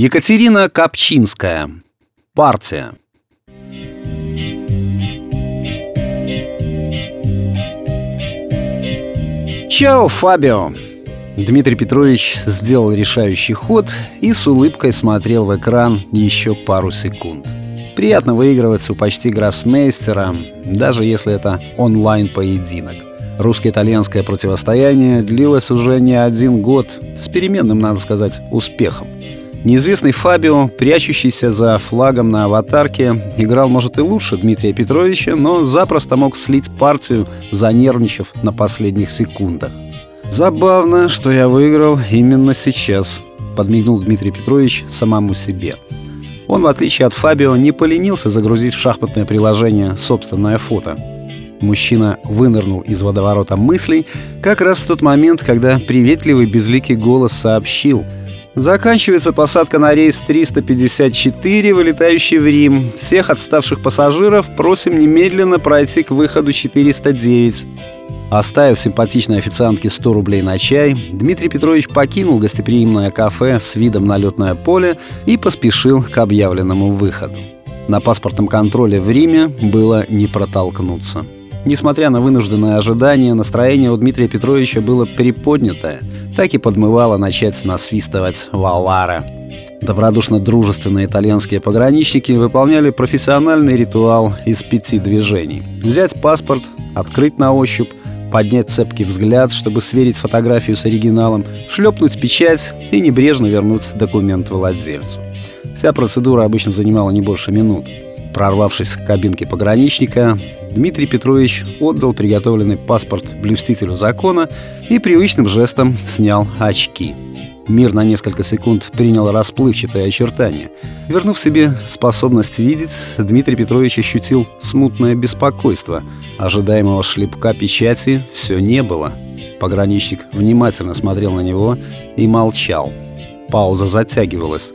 Екатерина Копчинская. Партия. Чао, Фабио! Дмитрий Петрович сделал решающий ход и с улыбкой смотрел в экран еще пару секунд. Приятно выигрывать у почти гроссмейстера, даже если это онлайн-поединок. Русско-итальянское противостояние длилось уже не один год, с переменным, надо сказать, успехом. Неизвестный Фабио, прячущийся за флагом на аватарке, играл, может, и лучше Дмитрия Петровича, но запросто мог слить партию, занервничав на последних секундах. «Забавно, что я выиграл именно сейчас», — подмигнул Дмитрий Петрович самому себе. Он, в отличие от Фабио, не поленился загрузить в шахматное приложение собственное фото. Мужчина вынырнул из водоворота мыслей как раз в тот момент, когда приветливый безликий голос сообщил «Заканчивается посадка на рейс 354, вылетающий в Рим. Всех отставших пассажиров просим немедленно пройти к выходу 409». Оставив симпатичной официантке 100 рублей на чай, Дмитрий Петрович покинул гостеприимное кафе с видом на летное поле и поспешил к объявленному выходу. На паспортном контроле в Риме было не протолкнуться. Несмотря на вынужденное ожидание, настроение у Дмитрия Петровича было приподнятое, так и подмывало начать насвистывать «Валара». Добродушно-дружественные итальянские пограничники выполняли профессиональный ритуал из пяти движений. Взять паспорт, открыть на ощупь, поднять цепкий взгляд, чтобы сверить фотографию с оригиналом, шлепнуть печать и небрежно вернуть документ владельцу. Вся процедура обычно занимала не больше минут. Прорвавшись к кабинке пограничника, Дмитрий Петрович отдал приготовленный паспорт блюстителю закона и привычным жестом снял очки. Мир на несколько секунд принял расплывчатое очертание. Вернув себе способность видеть, Дмитрий Петрович ощутил смутное беспокойство. Ожидаемого шлепка печати все не было. Пограничник внимательно смотрел на него и молчал. Пауза затягивалась.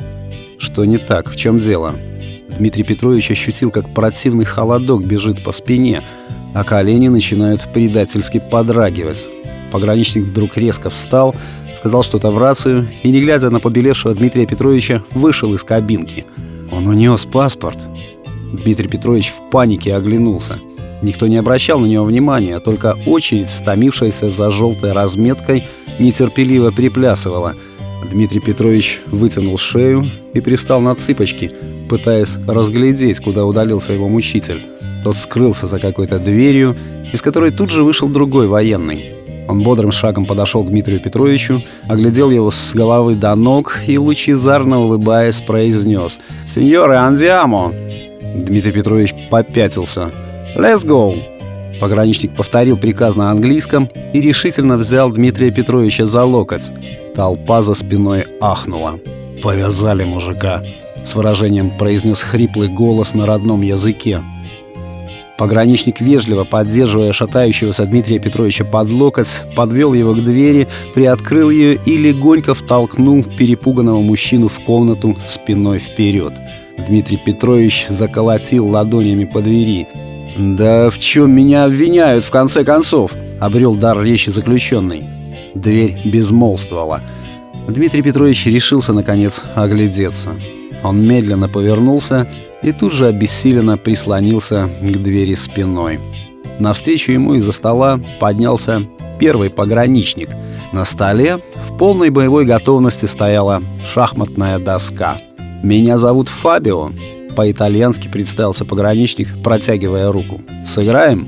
Что не так? В чем дело? Дмитрий Петрович ощутил, как противный холодок бежит по спине, а колени начинают предательски подрагивать. Пограничник вдруг резко встал, сказал что-то в рацию и, не глядя на побелевшего Дмитрия Петровича, вышел из кабинки. Он унес паспорт. Дмитрий Петрович в панике оглянулся. Никто не обращал на него внимания, только очередь, стомившаяся за желтой разметкой, нетерпеливо приплясывала. Дмитрий Петрович вытянул шею и пристал на цыпочки, пытаясь разглядеть, куда удалился его мучитель. Тот скрылся за какой-то дверью, из которой тут же вышел другой военный. Он бодрым шагом подошел к Дмитрию Петровичу, оглядел его с головы до ног и, лучезарно улыбаясь, произнес «Сеньоры, андиамо!» Дмитрий Петрович попятился. «Let's go!» Пограничник повторил приказ на английском и решительно взял Дмитрия Петровича за локоть. Толпа за спиной ахнула. «Повязали мужика!» С выражением произнес хриплый голос на родном языке. Пограничник вежливо, поддерживая шатающегося Дмитрия Петровича под локоть, подвел его к двери, приоткрыл ее и легонько втолкнул перепуганного мужчину в комнату спиной вперед. Дмитрий Петрович заколотил ладонями по двери. «Да в чем меня обвиняют, в конце концов?» — обрел дар речи заключенный. Дверь безмолвствовала. Дмитрий Петрович решился, наконец, оглядеться. Он медленно повернулся и тут же обессиленно прислонился к двери спиной. Навстречу ему из-за стола поднялся первый пограничник. На столе в полной боевой готовности стояла шахматная доска. «Меня зовут Фабио», — по-итальянски представился пограничник, протягивая руку. «Сыграем?»